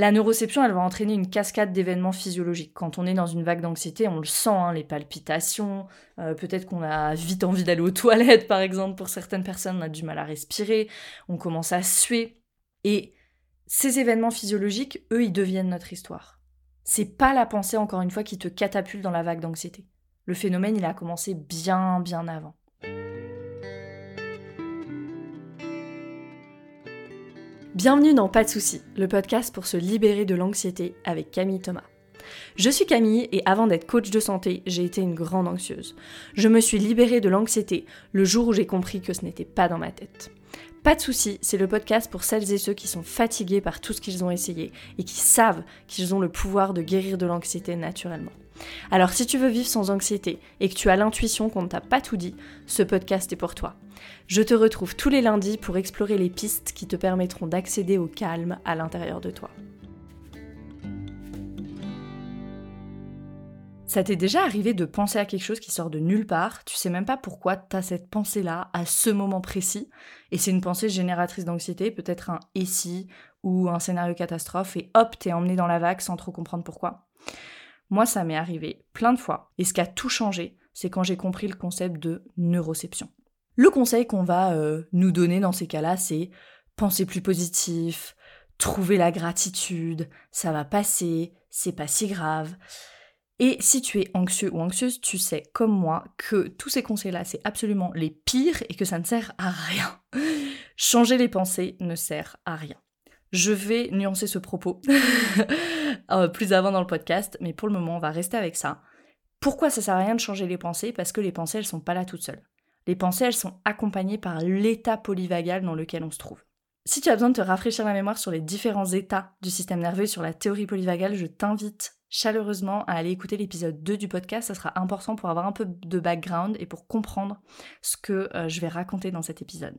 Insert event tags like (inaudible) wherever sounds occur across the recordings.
La neuroception, elle va entraîner une cascade d'événements physiologiques. Quand on est dans une vague d'anxiété, on le sent, hein, les palpitations, euh, peut-être qu'on a vite envie d'aller aux toilettes, par exemple, pour certaines personnes, on a du mal à respirer, on commence à suer. Et ces événements physiologiques, eux, ils deviennent notre histoire. C'est pas la pensée, encore une fois, qui te catapulte dans la vague d'anxiété. Le phénomène, il a commencé bien, bien avant. Bienvenue dans Pas de soucis, le podcast pour se libérer de l'anxiété avec Camille Thomas. Je suis Camille et avant d'être coach de santé, j'ai été une grande anxieuse. Je me suis libérée de l'anxiété le jour où j'ai compris que ce n'était pas dans ma tête. Pas de soucis, c'est le podcast pour celles et ceux qui sont fatigués par tout ce qu'ils ont essayé et qui savent qu'ils ont le pouvoir de guérir de l'anxiété naturellement. Alors si tu veux vivre sans anxiété et que tu as l'intuition qu'on ne t'a pas tout dit, ce podcast est pour toi. Je te retrouve tous les lundis pour explorer les pistes qui te permettront d'accéder au calme à l'intérieur de toi. Ça t'est déjà arrivé de penser à quelque chose qui sort de nulle part, tu sais même pas pourquoi t'as cette pensée-là à ce moment précis, et c'est une pensée génératrice d'anxiété, peut-être un et ou un scénario catastrophe, et hop, t'es emmené dans la vague sans trop comprendre pourquoi. Moi, ça m'est arrivé plein de fois. Et ce qui a tout changé, c'est quand j'ai compris le concept de neuroception. Le conseil qu'on va euh, nous donner dans ces cas-là, c'est penser plus positif, trouver la gratitude, ça va passer, c'est pas si grave. Et si tu es anxieux ou anxieuse, tu sais comme moi que tous ces conseils-là, c'est absolument les pires et que ça ne sert à rien. (laughs) Changer les pensées ne sert à rien. Je vais nuancer ce propos (laughs) euh, plus avant dans le podcast, mais pour le moment, on va rester avec ça. Pourquoi ça sert à rien de changer les pensées? Parce que les pensées, elles sont pas là toutes seules. Les pensées, elles sont accompagnées par l'état polyvagal dans lequel on se trouve. Si tu as besoin de te rafraîchir la mémoire sur les différents états du système nerveux sur la théorie polyvagale, je t'invite chaleureusement à aller écouter l'épisode 2 du podcast. Ça sera important pour avoir un peu de background et pour comprendre ce que euh, je vais raconter dans cet épisode.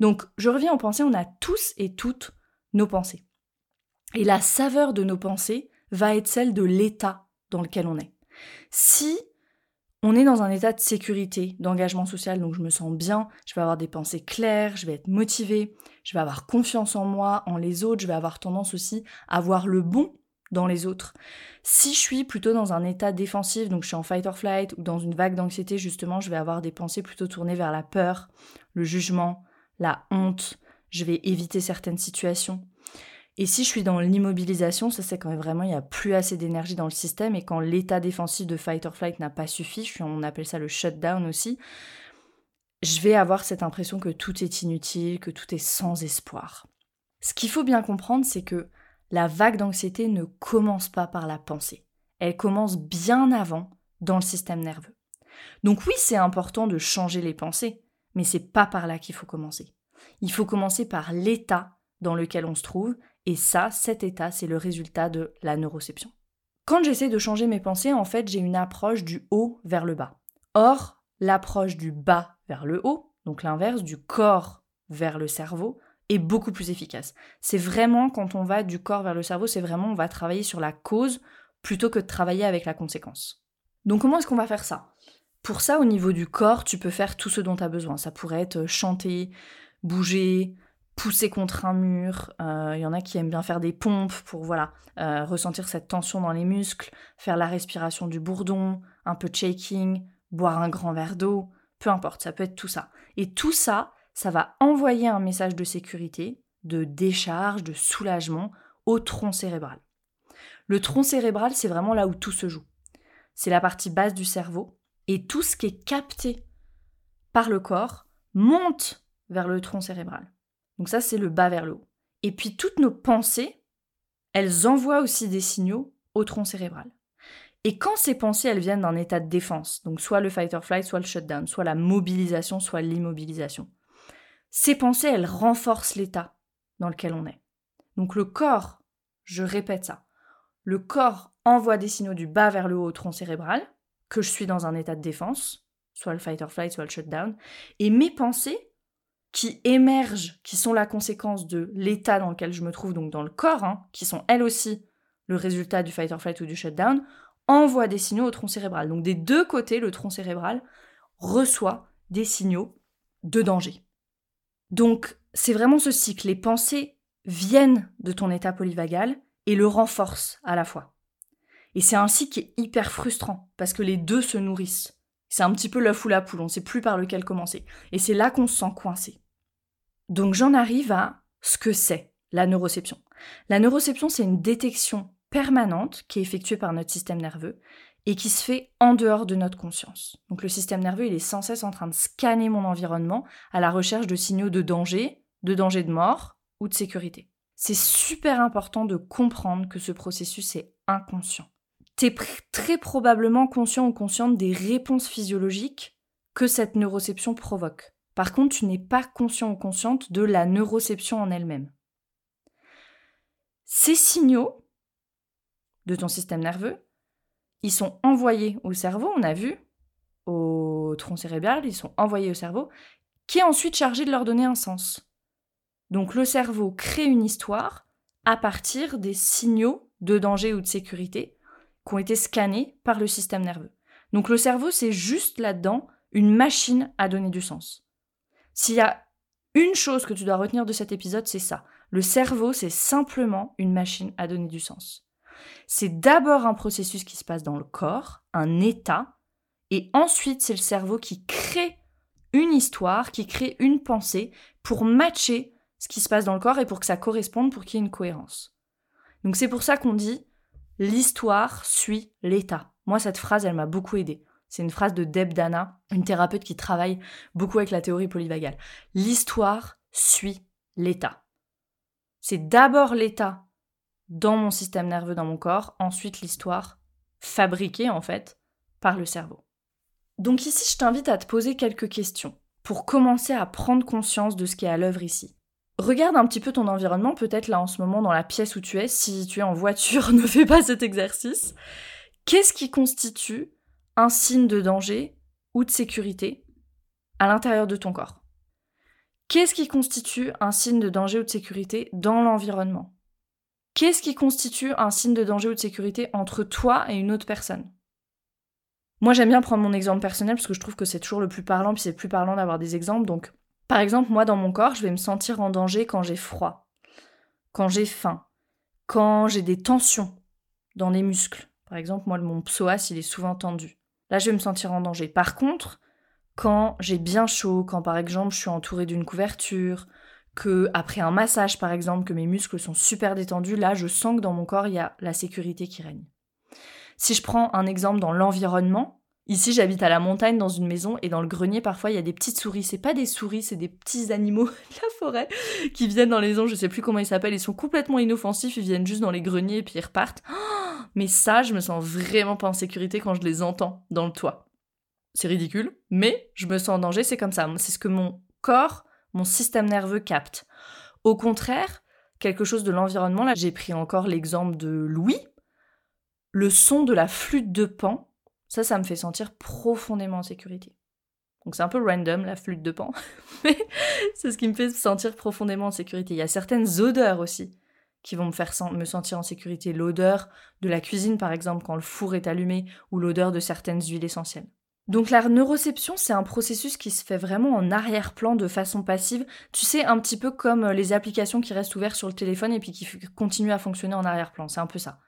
Donc, je reviens aux pensées. On a tous et toutes nos pensées. Et la saveur de nos pensées va être celle de l'état dans lequel on est. Si on est dans un état de sécurité, d'engagement social, donc je me sens bien, je vais avoir des pensées claires, je vais être motivée, je vais avoir confiance en moi, en les autres, je vais avoir tendance aussi à voir le bon dans les autres. Si je suis plutôt dans un état défensif, donc je suis en fight or flight ou dans une vague d'anxiété, justement, je vais avoir des pensées plutôt tournées vers la peur, le jugement, la honte, je vais éviter certaines situations. Et si je suis dans l'immobilisation, ça c'est quand vraiment il n'y a plus assez d'énergie dans le système et quand l'état défensif de fight or flight n'a pas suffi, on appelle ça le shutdown aussi, je vais avoir cette impression que tout est inutile, que tout est sans espoir. Ce qu'il faut bien comprendre, c'est que la vague d'anxiété ne commence pas par la pensée. Elle commence bien avant dans le système nerveux. Donc oui, c'est important de changer les pensées, mais c'est pas par là qu'il faut commencer. Il faut commencer par l'état dans lequel on se trouve, et ça, cet état, c'est le résultat de la neuroception. Quand j'essaie de changer mes pensées, en fait, j'ai une approche du haut vers le bas. Or, l'approche du bas vers le haut, donc l'inverse du corps vers le cerveau, est beaucoup plus efficace. C'est vraiment quand on va du corps vers le cerveau, c'est vraiment on va travailler sur la cause plutôt que de travailler avec la conséquence. Donc comment est-ce qu'on va faire ça? Pour ça, au niveau du corps, tu peux faire tout ce dont tu as besoin. Ça pourrait être chanter, bouger, pousser contre un mur. Il euh, y en a qui aiment bien faire des pompes pour voilà euh, ressentir cette tension dans les muscles, faire la respiration du bourdon, un peu de shaking, boire un grand verre d'eau, peu importe, ça peut être tout ça. Et tout ça, ça va envoyer un message de sécurité, de décharge, de soulagement au tronc cérébral. Le tronc cérébral, c'est vraiment là où tout se joue. C'est la partie basse du cerveau et tout ce qui est capté par le corps monte vers le tronc cérébral. Donc ça, c'est le bas vers le haut. Et puis toutes nos pensées, elles envoient aussi des signaux au tronc cérébral. Et quand ces pensées, elles viennent d'un état de défense, donc soit le fight or flight, soit le shutdown, soit la mobilisation, soit l'immobilisation, ces pensées, elles renforcent l'état dans lequel on est. Donc le corps, je répète ça, le corps envoie des signaux du bas vers le haut au tronc cérébral, que je suis dans un état de défense, soit le fight or flight, soit le shutdown, et mes pensées qui émergent, qui sont la conséquence de l'état dans lequel je me trouve, donc dans le corps, hein, qui sont elles aussi le résultat du fight or flight ou du shutdown, envoient des signaux au tronc cérébral. Donc des deux côtés, le tronc cérébral reçoit des signaux de danger. Donc c'est vraiment ce cycle. Les pensées viennent de ton état polyvagal et le renforce à la fois. Et c'est ainsi qui est hyper frustrant, parce que les deux se nourrissent. C'est un petit peu l'œuf ou la poule, on ne sait plus par lequel commencer. Et c'est là qu'on se sent coincé. Donc j'en arrive à ce que c'est la neuroception. La neuroception, c'est une détection permanente qui est effectuée par notre système nerveux et qui se fait en dehors de notre conscience. Donc le système nerveux, il est sans cesse en train de scanner mon environnement à la recherche de signaux de danger, de danger de mort ou de sécurité. C'est super important de comprendre que ce processus est inconscient. Es très probablement conscient ou consciente des réponses physiologiques que cette neuroception provoque. Par contre, tu n'es pas conscient ou consciente de la neuroception en elle-même. Ces signaux de ton système nerveux, ils sont envoyés au cerveau, on a vu, au tronc cérébral, ils sont envoyés au cerveau, qui est ensuite chargé de leur donner un sens. Donc le cerveau crée une histoire à partir des signaux de danger ou de sécurité qui ont été scannés par le système nerveux. Donc le cerveau, c'est juste là-dedans une machine à donner du sens. S'il y a une chose que tu dois retenir de cet épisode, c'est ça. Le cerveau, c'est simplement une machine à donner du sens. C'est d'abord un processus qui se passe dans le corps, un état, et ensuite c'est le cerveau qui crée une histoire, qui crée une pensée pour matcher ce qui se passe dans le corps et pour que ça corresponde, pour qu'il y ait une cohérence. Donc c'est pour ça qu'on dit l'histoire suit l'état. Moi, cette phrase, elle m'a beaucoup aidée. C'est une phrase de Deb Dana, une thérapeute qui travaille beaucoup avec la théorie polyvagale. L'histoire suit l'état. C'est d'abord l'état dans mon système nerveux, dans mon corps, ensuite l'histoire fabriquée en fait par le cerveau. Donc ici, je t'invite à te poser quelques questions pour commencer à prendre conscience de ce qui est à l'œuvre ici. Regarde un petit peu ton environnement, peut-être là en ce moment dans la pièce où tu es, si tu es en voiture, (laughs) ne fais pas cet exercice. Qu'est-ce qui constitue un signe de danger ou de sécurité à l'intérieur de ton corps? Qu'est-ce qui constitue un signe de danger ou de sécurité dans l'environnement? Qu'est-ce qui constitue un signe de danger ou de sécurité entre toi et une autre personne? Moi j'aime bien prendre mon exemple personnel parce que je trouve que c'est toujours le plus parlant, puis c'est plus parlant d'avoir des exemples. Donc par exemple, moi, dans mon corps, je vais me sentir en danger quand j'ai froid, quand j'ai faim, quand j'ai des tensions dans les muscles. Par exemple, moi, mon psoas, il est souvent tendu. Là, je vais me sentir en danger. Par contre, quand j'ai bien chaud, quand par exemple, je suis entourée d'une couverture, que après un massage, par exemple, que mes muscles sont super détendus, là, je sens que dans mon corps, il y a la sécurité qui règne. Si je prends un exemple dans l'environnement, Ici, j'habite à la montagne dans une maison et dans le grenier, parfois, il y a des petites souris. C'est pas des souris, c'est des petits animaux (laughs) de la forêt qui viennent dans les maisons. Je sais plus comment ils s'appellent. Ils sont complètement inoffensifs. Ils viennent juste dans les greniers et puis ils repartent. (gasps) mais ça, je me sens vraiment pas en sécurité quand je les entends dans le toit. C'est ridicule, mais je me sens en danger. C'est comme ça. C'est ce que mon corps, mon système nerveux capte. Au contraire, quelque chose de l'environnement, là, j'ai pris encore l'exemple de Louis. Le son de la flûte de pan ça, ça me fait sentir profondément en sécurité. Donc c'est un peu random la flûte de pan, (laughs) mais c'est ce qui me fait sentir profondément en sécurité. Il y a certaines odeurs aussi qui vont me faire me sentir en sécurité. L'odeur de la cuisine par exemple quand le four est allumé ou l'odeur de certaines huiles essentielles. Donc la neuroception, c'est un processus qui se fait vraiment en arrière-plan de façon passive. Tu sais, un petit peu comme euh, les applications qui restent ouvertes sur le téléphone et puis qui continuent à fonctionner en arrière-plan. C'est un peu ça.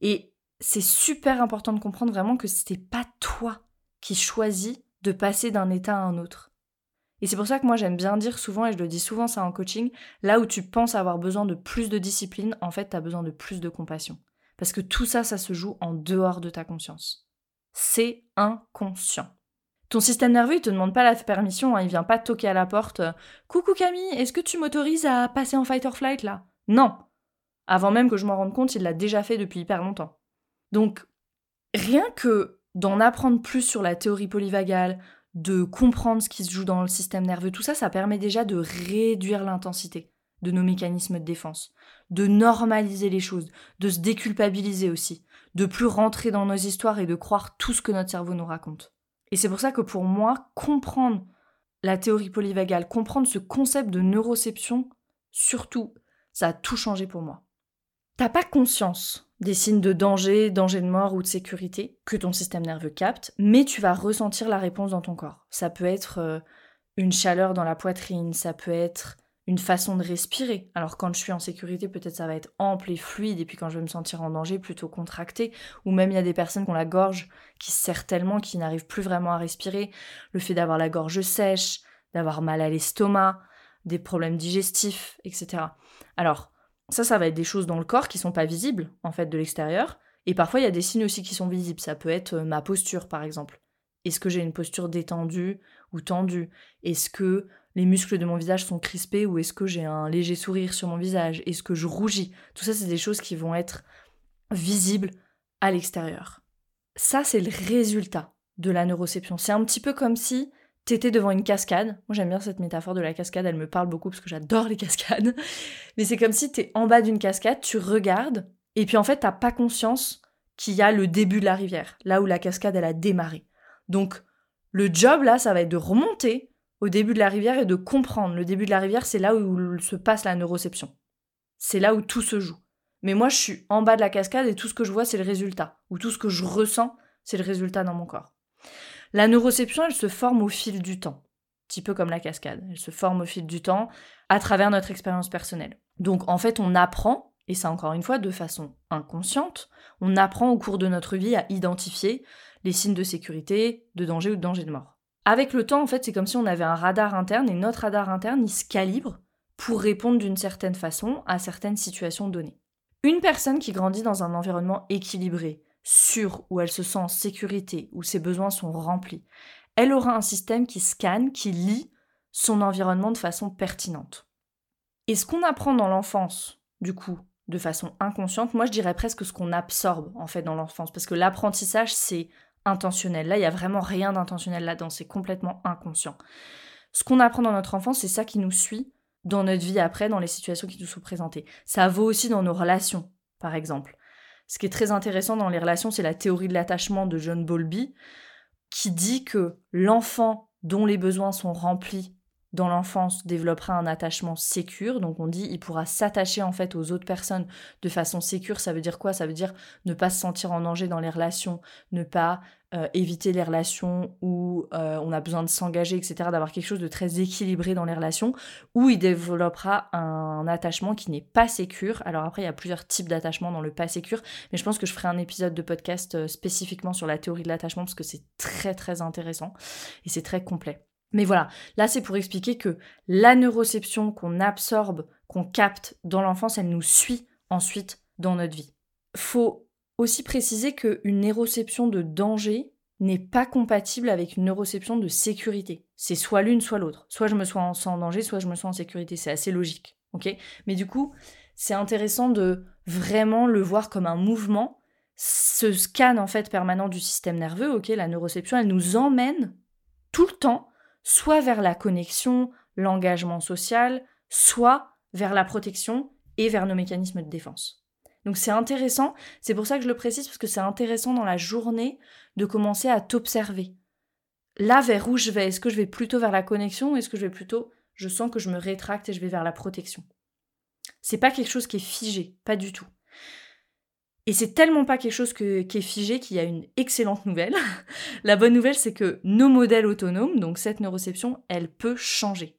Et c'est super important de comprendre vraiment que c'était pas toi qui choisis de passer d'un état à un autre. Et c'est pour ça que moi j'aime bien dire souvent, et je le dis souvent ça en coaching, là où tu penses avoir besoin de plus de discipline, en fait tu as besoin de plus de compassion. Parce que tout ça, ça se joue en dehors de ta conscience. C'est inconscient. Ton système nerveux, il te demande pas la permission, hein, il vient pas toquer à la porte. Euh, Coucou Camille, est-ce que tu m'autorises à passer en fight or flight là? Non. Avant même que je m'en rende compte, il l'a déjà fait depuis hyper longtemps. Donc, rien que d'en apprendre plus sur la théorie polyvagale, de comprendre ce qui se joue dans le système nerveux, tout ça, ça permet déjà de réduire l'intensité de nos mécanismes de défense, de normaliser les choses, de se déculpabiliser aussi, de plus rentrer dans nos histoires et de croire tout ce que notre cerveau nous raconte. Et c'est pour ça que pour moi, comprendre la théorie polyvagale, comprendre ce concept de neuroception, surtout, ça a tout changé pour moi. T'as pas conscience des signes de danger, danger de mort ou de sécurité que ton système nerveux capte, mais tu vas ressentir la réponse dans ton corps. Ça peut être euh, une chaleur dans la poitrine, ça peut être une façon de respirer. Alors quand je suis en sécurité, peut-être ça va être ample et fluide, et puis quand je vais me sentir en danger, plutôt contracté. Ou même il y a des personnes qui ont la gorge qui se serre tellement qu'ils n'arrivent plus vraiment à respirer. Le fait d'avoir la gorge sèche, d'avoir mal à l'estomac, des problèmes digestifs, etc. Alors ça, ça va être des choses dans le corps qui sont pas visibles en fait de l'extérieur. Et parfois il y a des signes aussi qui sont visibles. Ça peut être euh, ma posture par exemple. Est-ce que j'ai une posture détendue ou tendue? Est-ce que les muscles de mon visage sont crispés ou est-ce que j'ai un léger sourire sur mon visage? Est-ce que je rougis? Tout ça, c'est des choses qui vont être visibles à l'extérieur. Ça, c'est le résultat de la neuroception. C'est un petit peu comme si tu étais devant une cascade. Moi, j'aime bien cette métaphore de la cascade, elle me parle beaucoup parce que j'adore les cascades. (laughs) Mais c'est comme si tu es en bas d'une cascade, tu regardes, et puis en fait, t'as pas conscience qu'il y a le début de la rivière, là où la cascade, elle a démarré. Donc, le job, là, ça va être de remonter au début de la rivière et de comprendre. Le début de la rivière, c'est là où se passe la neuroception. C'est là où tout se joue. Mais moi, je suis en bas de la cascade et tout ce que je vois, c'est le résultat. Ou tout ce que je ressens, c'est le résultat dans mon corps. La neuroception, elle se forme au fil du temps. Un petit peu comme la cascade. Elle se forme au fil du temps à travers notre expérience personnelle. Donc, en fait, on apprend, et ça encore une fois de façon inconsciente, on apprend au cours de notre vie à identifier les signes de sécurité, de danger ou de danger de mort. Avec le temps, en fait, c'est comme si on avait un radar interne et notre radar interne, il se calibre pour répondre d'une certaine façon à certaines situations données. Une personne qui grandit dans un environnement équilibré, sûr, où elle se sent en sécurité, où ses besoins sont remplis, elle aura un système qui scanne, qui lit son environnement de façon pertinente. Et ce qu'on apprend dans l'enfance, du coup, de façon inconsciente, moi je dirais presque ce qu'on absorbe en fait dans l'enfance, parce que l'apprentissage c'est intentionnel. Là, il y a vraiment rien d'intentionnel là-dedans, c'est complètement inconscient. Ce qu'on apprend dans notre enfance, c'est ça qui nous suit dans notre vie après, dans les situations qui nous sont présentées. Ça vaut aussi dans nos relations, par exemple. Ce qui est très intéressant dans les relations, c'est la théorie de l'attachement de John Bowlby, qui dit que l'enfant dont les besoins sont remplis dans l'enfance développera un attachement sécure. Donc on dit il pourra s'attacher en fait aux autres personnes de façon sécure. Ça veut dire quoi? Ça veut dire ne pas se sentir en danger dans les relations, ne pas euh, éviter les relations où euh, on a besoin de s'engager, etc. D'avoir quelque chose de très équilibré dans les relations, où il développera un attachement qui n'est pas sécure. Alors après il y a plusieurs types d'attachement dans le pas sécure, mais je pense que je ferai un épisode de podcast euh, spécifiquement sur la théorie de l'attachement parce que c'est très très intéressant et c'est très complet. Mais voilà, là c'est pour expliquer que la neuroception qu'on absorbe, qu'on capte dans l'enfance, elle nous suit ensuite dans notre vie. Faut aussi préciser qu'une neuroception de danger n'est pas compatible avec une neuroception de sécurité. C'est soit l'une, soit l'autre. Soit je me sens en danger, soit je me sens en sécurité. C'est assez logique. Mais du coup, c'est intéressant de vraiment le voir comme un mouvement. Ce scan en fait permanent du système nerveux, ok, la neuroception, elle nous emmène tout le temps soit vers la connexion, l'engagement social, soit vers la protection et vers nos mécanismes de défense. Donc c'est intéressant, c'est pour ça que je le précise, parce que c'est intéressant dans la journée de commencer à t'observer. Là, vers où je vais? Est-ce que je vais plutôt vers la connexion ou est-ce que je vais plutôt, je sens que je me rétracte et je vais vers la protection? C'est pas quelque chose qui est figé, pas du tout. Et c'est tellement pas quelque chose qui est figé qu'il y a une excellente nouvelle. (laughs) la bonne nouvelle, c'est que nos modèles autonomes, donc cette neuroception, elle peut changer.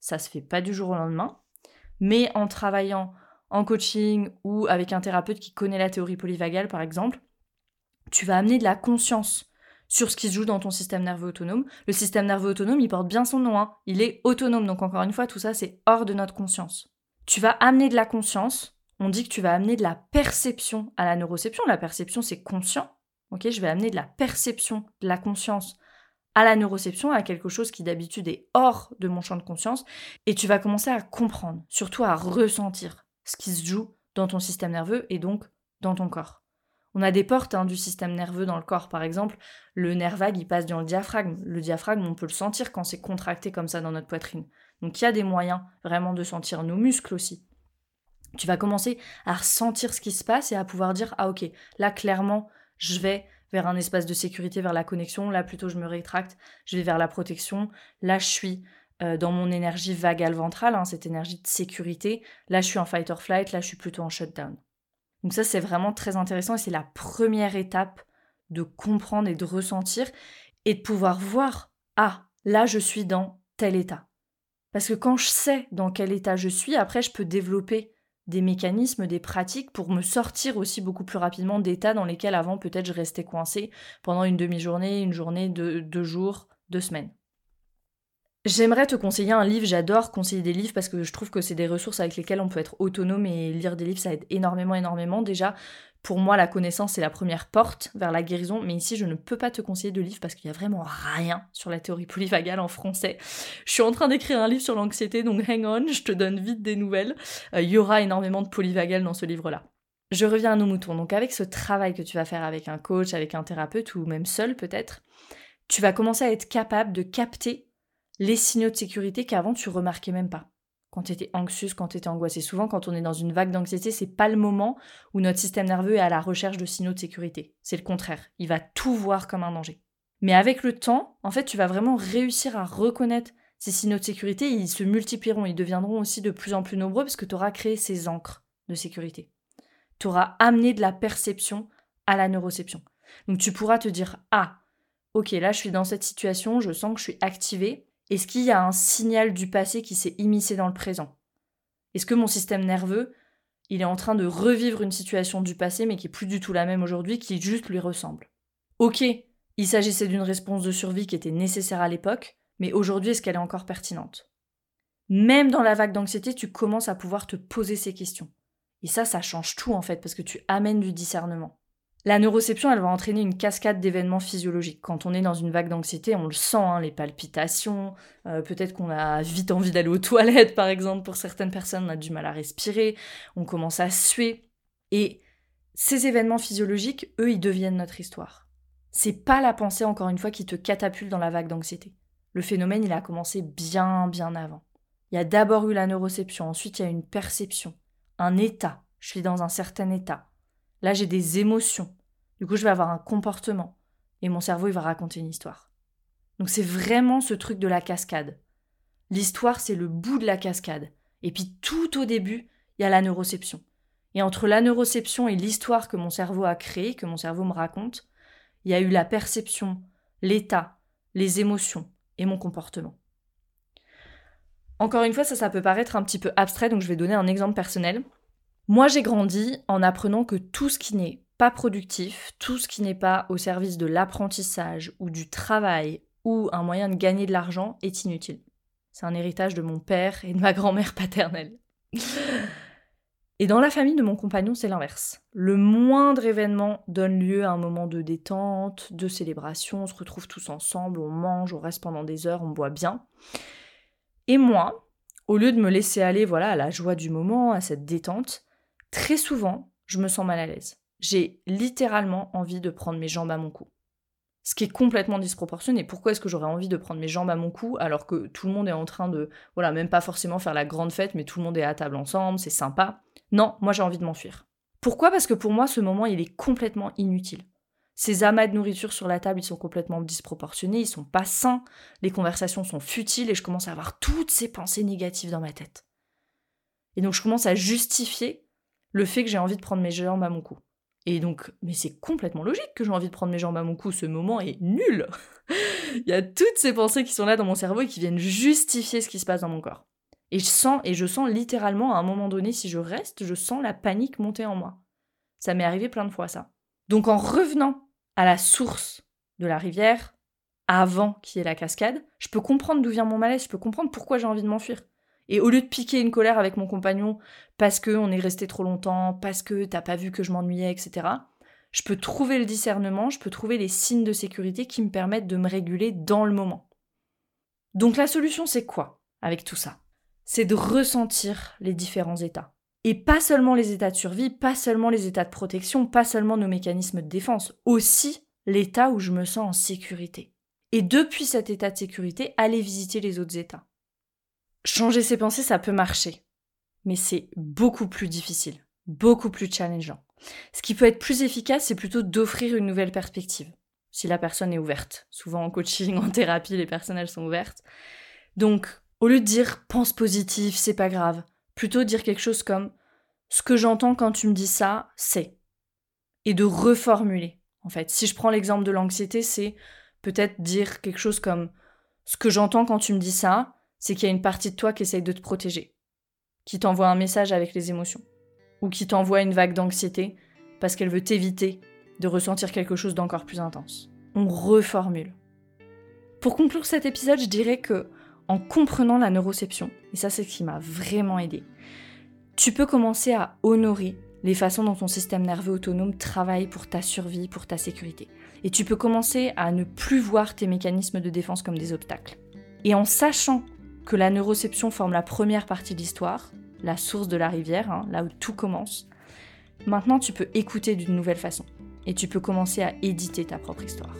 Ça se fait pas du jour au lendemain, mais en travaillant en coaching ou avec un thérapeute qui connaît la théorie polyvagale, par exemple, tu vas amener de la conscience sur ce qui se joue dans ton système nerveux autonome. Le système nerveux autonome, il porte bien son nom, hein. il est autonome, donc encore une fois, tout ça, c'est hors de notre conscience. Tu vas amener de la conscience on dit que tu vas amener de la perception à la neuroception. La perception, c'est conscient. Ok, je vais amener de la perception, de la conscience à la neuroception, à quelque chose qui d'habitude est hors de mon champ de conscience, et tu vas commencer à comprendre, surtout à ressentir ce qui se joue dans ton système nerveux et donc dans ton corps. On a des portes hein, du système nerveux dans le corps, par exemple, le nerf vague, il passe dans le diaphragme. Le diaphragme, on peut le sentir quand c'est contracté comme ça dans notre poitrine. Donc il y a des moyens vraiment de sentir nos muscles aussi tu vas commencer à ressentir ce qui se passe et à pouvoir dire ah ok là clairement je vais vers un espace de sécurité vers la connexion. Là plutôt je me rétracte je vais vers la protection. Là je suis euh, dans mon énergie vagale ventrale hein, cette énergie de sécurité. Là je suis en fight or flight. Là je suis plutôt en shutdown. Donc ça c'est vraiment très intéressant et c'est la première étape de comprendre et de ressentir et de pouvoir voir ah là je suis dans tel état. Parce que quand je sais dans quel état je suis, après, je peux développer des mécanismes, des pratiques pour me sortir aussi beaucoup plus rapidement d'états dans lesquels avant peut-être je restais coincée pendant une demi-journée, une journée, deux, deux jours, deux semaines. J'aimerais te conseiller un livre, j'adore conseiller des livres parce que je trouve que c'est des ressources avec lesquelles on peut être autonome et lire des livres ça aide énormément énormément. Déjà, pour moi la connaissance c'est la première porte vers la guérison, mais ici je ne peux pas te conseiller de livre parce qu'il y a vraiment rien sur la théorie polyvagale en français. Je suis en train d'écrire un livre sur l'anxiété donc hang on, je te donne vite des nouvelles. Euh, il y aura énormément de polyvagale dans ce livre-là. Je reviens à nos moutons. Donc avec ce travail que tu vas faire avec un coach, avec un thérapeute ou même seul peut-être, tu vas commencer à être capable de capter les signaux de sécurité qu'avant tu remarquais même pas. Quand tu étais anxieuse, quand tu étais angoissée. Souvent, quand on est dans une vague d'anxiété, c'est pas le moment où notre système nerveux est à la recherche de signaux de sécurité. C'est le contraire. Il va tout voir comme un danger. Mais avec le temps, en fait, tu vas vraiment réussir à reconnaître ces signaux de sécurité. Ils se multiplieront, ils deviendront aussi de plus en plus nombreux parce que tu auras créé ces encres de sécurité. Tu auras amené de la perception à la neuroception. Donc tu pourras te dire Ah, ok, là je suis dans cette situation, je sens que je suis activée. Est-ce qu'il y a un signal du passé qui s'est immiscé dans le présent? Est-ce que mon système nerveux, il est en train de revivre une situation du passé mais qui est plus du tout la même aujourd'hui, qui juste lui ressemble? Ok, il s'agissait d'une réponse de survie qui était nécessaire à l'époque, mais aujourd'hui est-ce qu'elle est encore pertinente? Même dans la vague d'anxiété, tu commences à pouvoir te poser ces questions. Et ça, ça change tout en fait, parce que tu amènes du discernement. La neuroception, elle va entraîner une cascade d'événements physiologiques. Quand on est dans une vague d'anxiété, on le sent, hein, les palpitations, euh, peut-être qu'on a vite envie d'aller aux toilettes, par exemple, pour certaines personnes, on a du mal à respirer, on commence à suer. Et ces événements physiologiques, eux, ils deviennent notre histoire. C'est pas la pensée, encore une fois, qui te catapulte dans la vague d'anxiété. Le phénomène, il a commencé bien, bien avant. Il y a d'abord eu la neuroception, ensuite il y a une perception, un état. Je suis dans un certain état Là, j'ai des émotions. Du coup, je vais avoir un comportement. Et mon cerveau, il va raconter une histoire. Donc, c'est vraiment ce truc de la cascade. L'histoire, c'est le bout de la cascade. Et puis, tout au début, il y a la neuroception. Et entre la neuroception et l'histoire que mon cerveau a créée, que mon cerveau me raconte, il y a eu la perception, l'état, les émotions et mon comportement. Encore une fois, ça, ça peut paraître un petit peu abstrait, donc je vais donner un exemple personnel. Moi, j'ai grandi en apprenant que tout ce qui n'est pas productif, tout ce qui n'est pas au service de l'apprentissage ou du travail ou un moyen de gagner de l'argent est inutile. C'est un héritage de mon père et de ma grand-mère paternelle. Et dans la famille de mon compagnon, c'est l'inverse. Le moindre événement donne lieu à un moment de détente, de célébration, on se retrouve tous ensemble, on mange, on reste pendant des heures, on boit bien. Et moi, au lieu de me laisser aller voilà à la joie du moment, à cette détente, Très souvent, je me sens mal à l'aise. J'ai littéralement envie de prendre mes jambes à mon cou. Ce qui est complètement disproportionné. Pourquoi est-ce que j'aurais envie de prendre mes jambes à mon cou alors que tout le monde est en train de, voilà, même pas forcément faire la grande fête, mais tout le monde est à table ensemble, c'est sympa. Non, moi j'ai envie de m'enfuir. Pourquoi? Parce que pour moi, ce moment, il est complètement inutile. Ces amas de nourriture sur la table, ils sont complètement disproportionnés, ils sont pas sains, les conversations sont futiles et je commence à avoir toutes ces pensées négatives dans ma tête. Et donc je commence à justifier le fait que j'ai envie de prendre mes jambes à mon cou. Et donc, mais c'est complètement logique que j'ai envie de prendre mes jambes à mon cou, ce moment est nul. (laughs) Il y a toutes ces pensées qui sont là dans mon cerveau et qui viennent justifier ce qui se passe dans mon corps. Et je sens, et je sens littéralement à un moment donné, si je reste, je sens la panique monter en moi. Ça m'est arrivé plein de fois, ça. Donc en revenant à la source de la rivière, avant qu'il y ait la cascade, je peux comprendre d'où vient mon malaise, je peux comprendre pourquoi j'ai envie de m'enfuir. Et au lieu de piquer une colère avec mon compagnon parce qu'on est resté trop longtemps, parce que t'as pas vu que je m'ennuyais, etc., je peux trouver le discernement, je peux trouver les signes de sécurité qui me permettent de me réguler dans le moment. Donc la solution, c'est quoi avec tout ça? C'est de ressentir les différents états. Et pas seulement les états de survie, pas seulement les états de protection, pas seulement nos mécanismes de défense, aussi l'état où je me sens en sécurité. Et depuis cet état de sécurité, aller visiter les autres états. Changer ses pensées, ça peut marcher, mais c'est beaucoup plus difficile, beaucoup plus challengeant. Ce qui peut être plus efficace, c'est plutôt d'offrir une nouvelle perspective, si la personne est ouverte. Souvent en coaching, (laughs) en thérapie, les personnes, elles sont ouvertes. Donc, au lieu de dire pense positif, c'est pas grave, plutôt dire quelque chose comme ce que j'entends quand tu me dis ça, c'est. Et de reformuler. En fait, si je prends l'exemple de l'anxiété, c'est peut-être dire quelque chose comme ce que j'entends quand tu me dis ça, c'est qu'il y a une partie de toi qui essaye de te protéger, qui t'envoie un message avec les émotions, ou qui t'envoie une vague d'anxiété parce qu'elle veut t'éviter de ressentir quelque chose d'encore plus intense. On reformule. Pour conclure cet épisode, je dirais que en comprenant la neuroception, et ça c'est ce qui m'a vraiment aidé, tu peux commencer à honorer les façons dont ton système nerveux autonome travaille pour ta survie, pour ta sécurité. Et tu peux commencer à ne plus voir tes mécanismes de défense comme des obstacles. Et en sachant que la neuroception forme la première partie de l'histoire, la source de la rivière, hein, là où tout commence, maintenant tu peux écouter d'une nouvelle façon. Et tu peux commencer à éditer ta propre histoire.